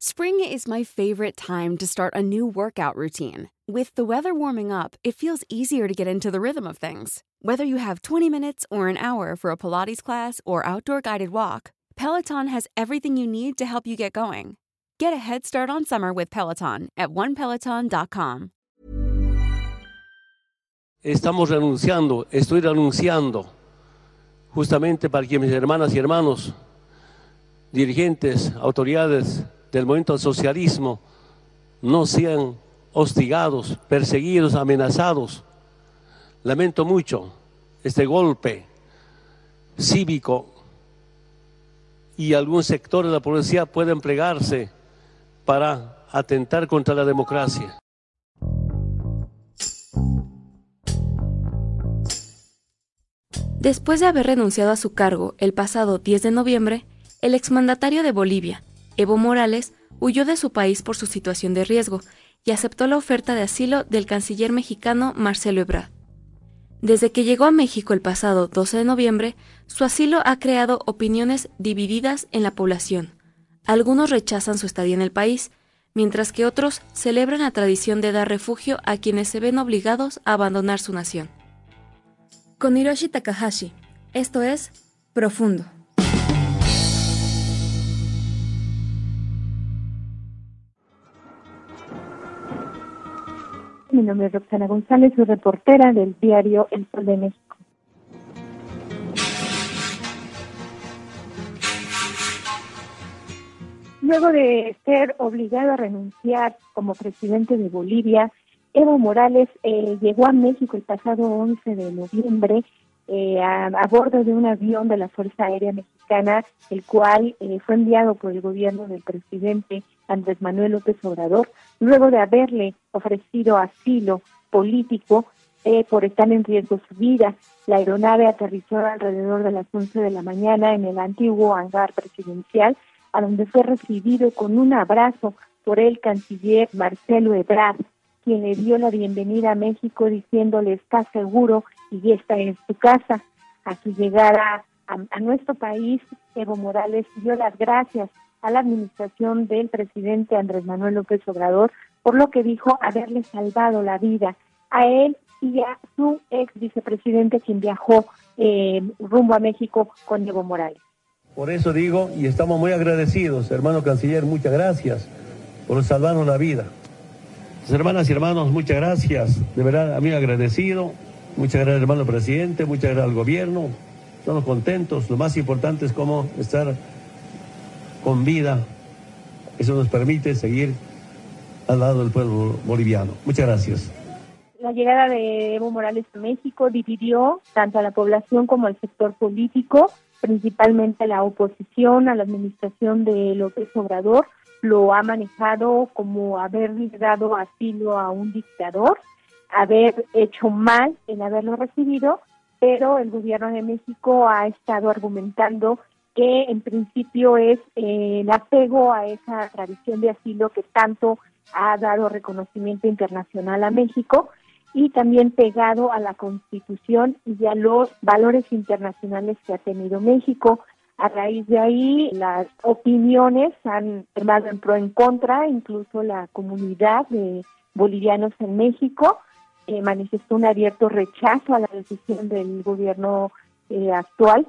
Spring is my favorite time to start a new workout routine. With the weather warming up, it feels easier to get into the rhythm of things. Whether you have 20 minutes or an hour for a Pilates class or outdoor guided walk, Peloton has everything you need to help you get going. Get a head start on summer with Peloton at onepeloton.com. Estamos renunciando, estoy renunciando, justamente para que mis hermanas y hermanos, dirigentes, autoridades, del movimiento al socialismo no sean hostigados, perseguidos, amenazados. Lamento mucho este golpe cívico y algún sector de la policía puede emplearse para atentar contra la democracia. Después de haber renunciado a su cargo el pasado 10 de noviembre, el exmandatario de Bolivia, Evo Morales huyó de su país por su situación de riesgo y aceptó la oferta de asilo del canciller mexicano Marcelo Ebrard. Desde que llegó a México el pasado 12 de noviembre, su asilo ha creado opiniones divididas en la población. Algunos rechazan su estadía en el país, mientras que otros celebran la tradición de dar refugio a quienes se ven obligados a abandonar su nación. Con Hiroshi Takahashi, esto es Profundo. Mi nombre es Roxana González, soy reportera del diario El Sol de México. Luego de ser obligado a renunciar como presidente de Bolivia, Evo Morales eh, llegó a México el pasado 11 de noviembre eh, a, bordo de un avión de la Fuerza Aérea Mexicana, el cual eh, fue enviado por el gobierno del presidente Andrés Manuel López Obrador, luego de haberle ofrecido asilo político eh, por estar en riesgo su vida. La aeronave aterrizó alrededor de las 11 de la mañana en el antiguo hangar presidencial, a donde fue recibido con un abrazo por el canciller Marcelo Ebrard, quien le dio la bienvenida a México diciéndole está seguro y esta es tu casa. A su llegada a nuestro país, Evo Morales dio las gracias a la administración del presidente Andrés Manuel López Obrador por lo que dijo haberle salvado la vida a él y a su ex vicepresidente quien viajó eh, rumbo a México con Evo Morales. Por eso digo, y estamos muy agradecidos, hermano canciller, muchas gracias por salvarnos la vida. hermanas y hermanos, muchas gracias, de verdad, a mí agradecido, muchas gracias hermano presidente, muchas gracias al gobierno, estamos contentos, lo más importante es cómo estar con vida. Eso nos permite seguir al lado del pueblo boliviano. Muchas gracias. La llegada de Evo Morales a México dividió tanto a la población como al sector político, principalmente a la oposición, a la administración de López Obrador. Lo ha manejado como haber dado asilo a un dictador, haber hecho mal en haberlo recibido, pero el gobierno de México ha estado argumentando que en principio es eh, el apego a esa tradición de asilo que tanto ha dado reconocimiento internacional a México y también pegado a la Constitución y a los valores internacionales que ha tenido México. A raíz de ahí, las opiniones han tomado en pro en contra, incluso la comunidad de bolivianos en México eh, manifestó un abierto rechazo a la decisión del gobierno eh, actual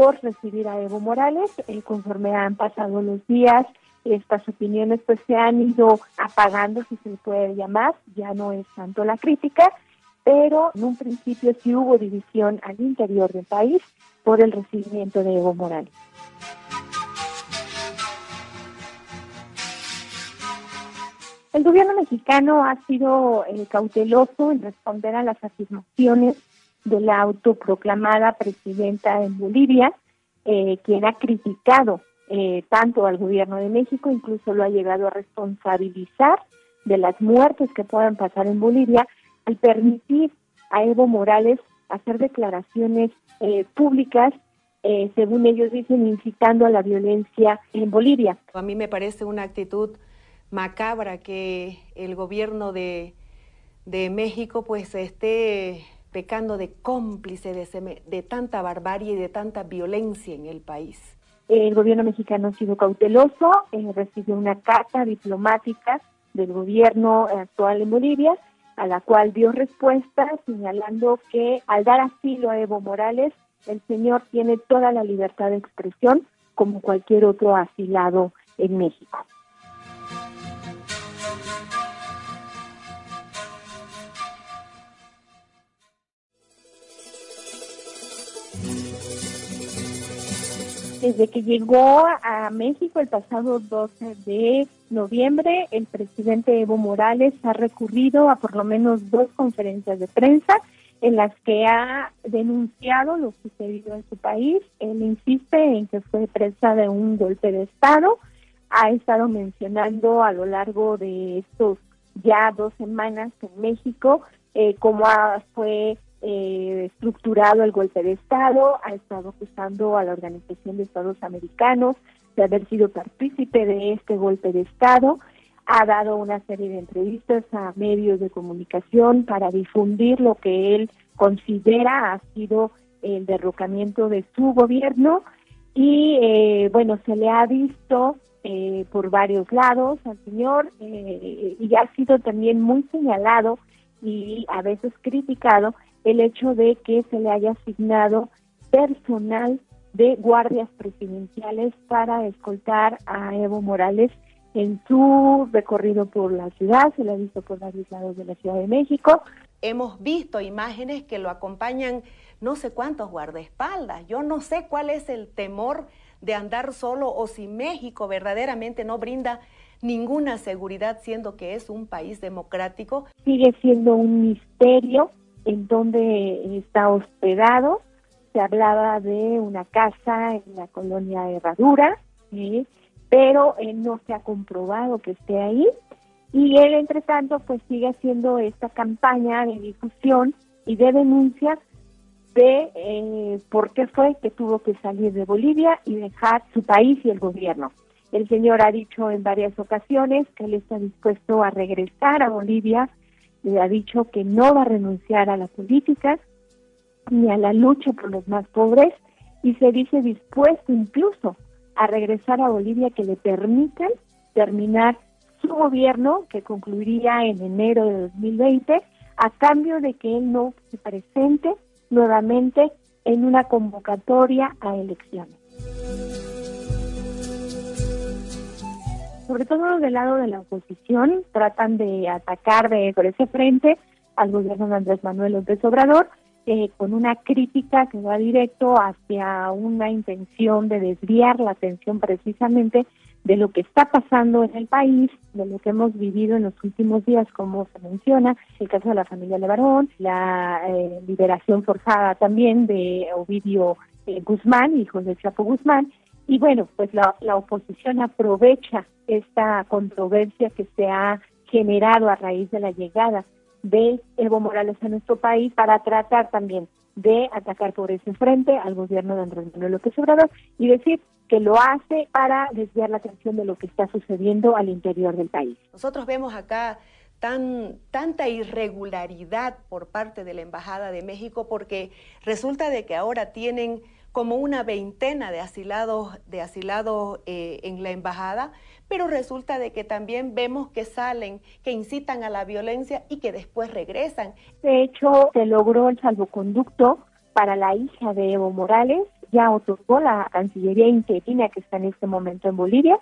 por recibir a Evo Morales. Eh, conforme han pasado los días, estas opiniones pues se han ido apagando, si se puede llamar, ya no es tanto la crítica, pero en un principio sí hubo división al interior del país por el recibimiento de Evo Morales. El gobierno mexicano ha sido eh, cauteloso en responder a las afirmaciones de la autoproclamada presidenta en Bolivia, eh, quien ha criticado eh, tanto al gobierno de México, incluso lo ha llegado a responsabilizar de las muertes que puedan pasar en Bolivia, al permitir a Evo Morales hacer declaraciones eh, públicas, según ellos dicen, incitando a la violencia en Bolivia. A mí me parece una actitud macabra que el gobierno de, de México pues esté pecando de cómplice de, de, tanta barbarie y de tanta violencia en el país. El gobierno mexicano ha sido cauteloso, eh, recibió una carta diplomática del gobierno actual en Bolivia, a la cual dio respuesta señalando que al dar asilo a Evo Morales, el señor tiene toda la libertad de expresión como cualquier otro asilado en México. Desde que llegó a México el pasado 12 de noviembre, el presidente Evo Morales ha recurrido a por lo menos dos conferencias de prensa en las que ha denunciado lo sucedido en su país. Él insiste en que fue presa de un golpe de Estado. Ha estado mencionando a lo largo de estos ya dos semanas en México eh, cómo fue eh, estructurado el golpe de Estado, ha estado acusando a la Organización de Estados Americanos de haber sido partícipe de este golpe de Estado, ha dado una serie de entrevistas a medios de comunicación para difundir lo que él considera ha sido el derrocamiento de su gobierno y eh, bueno, se le ha visto eh, por varios lados al señor y ha sido también muy señalado y a veces criticado el hecho de que se le haya asignado personal de guardias presidenciales para escoltar a Evo Morales en su recorrido por la ciudad, se le ha visto por varios lados de la Ciudad de México. Hemos visto imágenes que lo acompañan no sé cuántos guardaespaldas. Yo no sé cuál es el temor de andar solo o si México verdaderamente no brinda ninguna seguridad siendo que es un país democrático. Sigue siendo un misterio en donde está hospedado. Se hablaba de una casa en la colonia Herradura, pero no se ha comprobado que esté ahí. Y él, entre tanto, pues sigue haciendo esta campaña de difusión y de denuncia de eh, por qué fue que tuvo que salir de Bolivia y dejar su país y el gobierno. El señor ha dicho en varias ocasiones que él está dispuesto a regresar a Bolivia ha dicho que no va a renunciar a la política ni a la lucha por los más pobres y se dice dispuesto incluso a regresar a Bolivia que le permitan terminar su gobierno que concluiría en enero de 2020 a cambio de que él no se presente nuevamente en una convocatoria a elecciones. Sobre todo del lado de la oposición, tratan de atacar de, por ese frente al gobierno de Andrés Manuel López Obrador, eh, con una crítica que va directo hacia una intención de desviar la atención precisamente de lo que está pasando en el país, de lo que hemos vivido en los últimos días, como se menciona, el caso de la familia Levarón, la eh, liberación forzada también de Ovidio eh, Guzmán, hijo de Chapo Guzmán, y bueno, pues la, la oposición aprovecha esta controversia que se ha generado a raíz de la llegada de Evo Morales a nuestro país para tratar también de atacar por ese frente al gobierno de Andrés Manuel López Obrador y decir que lo hace para desviar la atención de lo que está sucediendo al interior del país. Nosotros vemos acá tan, tanta irregularidad por parte de la Embajada de México porque resulta de que ahora tienen como una veintena de asilados, de asilados eh, en la embajada, pero resulta de que también vemos que salen, que incitan a la violencia y que después regresan. De hecho, se logró el salvoconducto para la hija de Evo Morales, ya otorgó la Cancillería interina que está en este momento en Bolivia,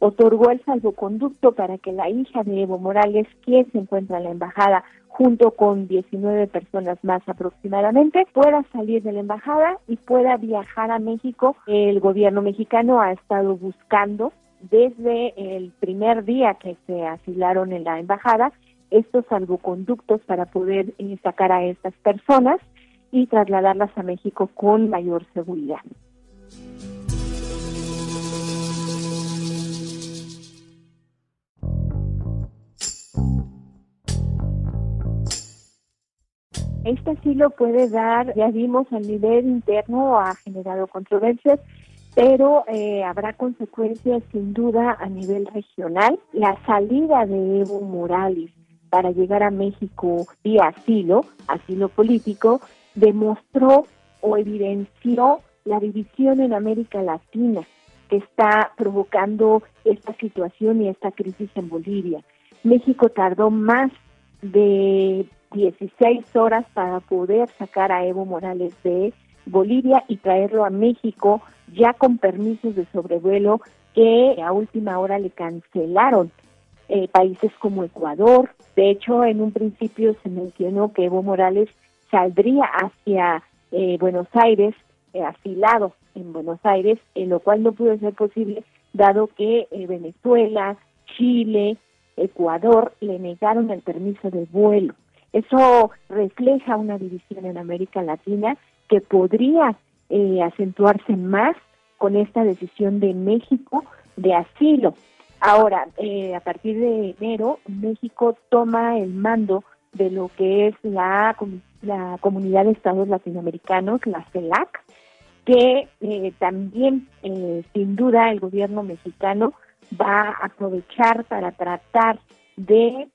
otorgó el salvoconducto para que la hija de Evo Morales, que se encuentra en la embajada junto con 19 personas más aproximadamente, pueda salir de la embajada y pueda viajar a México. El gobierno mexicano ha estado buscando desde el primer día que se asilaron en la embajada estos salvoconductos para poder eh, sacar a estas personas y trasladarlas a México con mayor seguridad. Este asilo puede dar, ya vimos, a nivel interno ha generado controversias pero eh, habrá consecuencias sin duda a nivel regional. La salida de Evo Morales para llegar a México vía asilo, asilo político, demostró o evidenció la división en América Latina. que está provocando esta situación y esta crisis en Bolivia. México tardó más de 16 horas para poder sacar a Evo Morales de Bolivia y traerlo a México ya con permisos de sobrevuelo que a última hora le cancelaron eh, países como Ecuador. De hecho, en un principio se mencionó que Evo Morales saldría hacia eh, Buenos Aires, eh, afilado en Buenos Aires, en lo cual no pudo ser posible, dado que Venezuela, Chile, Ecuador le negaron el permiso de vuelo. Eso refleja una división en América Latina que podría acentuarse más con esta decisión de México de asilo. Ahora, eh, a partir de enero, México toma el mando de lo que es la, la Comunidad de Estados Latinoamericanos, la CELAC, que eh, también, eh, sin duda, el gobierno mexicano va a aprovechar para tratar de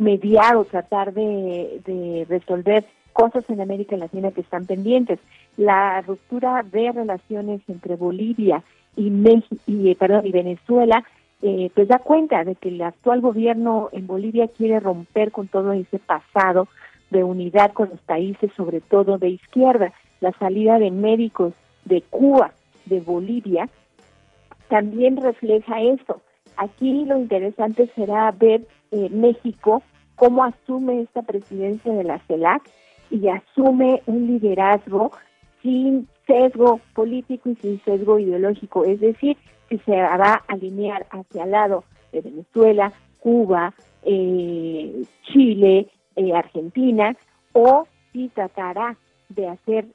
mediar o tratar de, de resolver cosas en América Latina que están pendientes. La ruptura de relaciones entre Bolivia y, México, y, eh, perdón, y Venezuela, eh, pues da cuenta de que el actual gobierno en Bolivia quiere romper con todo ese pasado de unidad con los países, sobre todo de izquierda. La salida de médicos de Cuba, de Bolivia, también refleja eso. Aquí lo interesante será ver eh, México cómo asume esta presidencia de la CELAC y asume un liderazgo sin sesgo político y sin sesgo ideológico, es decir, que se va a alinear hacia el lado de Venezuela, Cuba, eh, Chile, eh, Argentina, o si tratará de hacer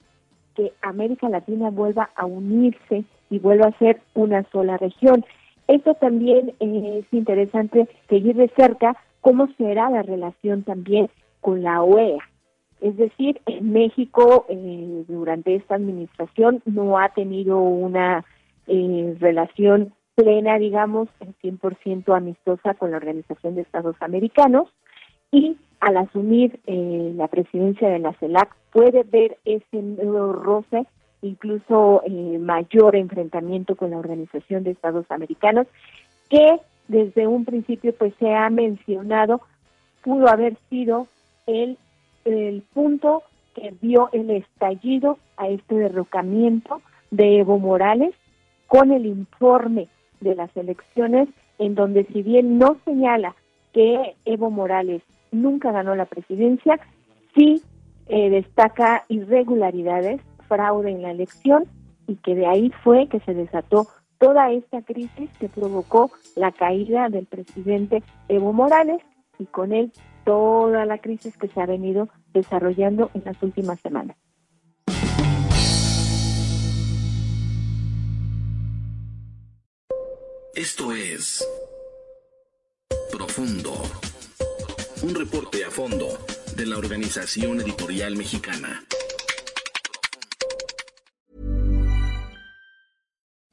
que América Latina vuelva a unirse y vuelva a ser una sola región. Esto también eh, es interesante seguir de cerca cómo será la relación también con la OEA, es decir, en México eh, durante esta administración no ha tenido una eh, relación plena, digamos, 100% amistosa con la Organización de Estados Americanos y al asumir eh, la presidencia de la CELAC puede ver ese nuevo roce, incluso mayor enfrentamiento con la Organización de Estados Americanos, que desde un principio pues se ha mencionado pudo haber sido el el punto que dio el estallido a este derrocamiento de Evo Morales con el informe de las elecciones en donde si bien no señala que Evo Morales nunca ganó la presidencia, sí eh, destaca irregularidades, fraude en la elección y que de ahí fue que se desató toda esta crisis que provocó la caída del presidente Evo Morales y con él toda la crisis que se ha venido desarrollando en las últimas semanas. Esto es Profundo, un reporte a fondo de la Organización Editorial Mexicana.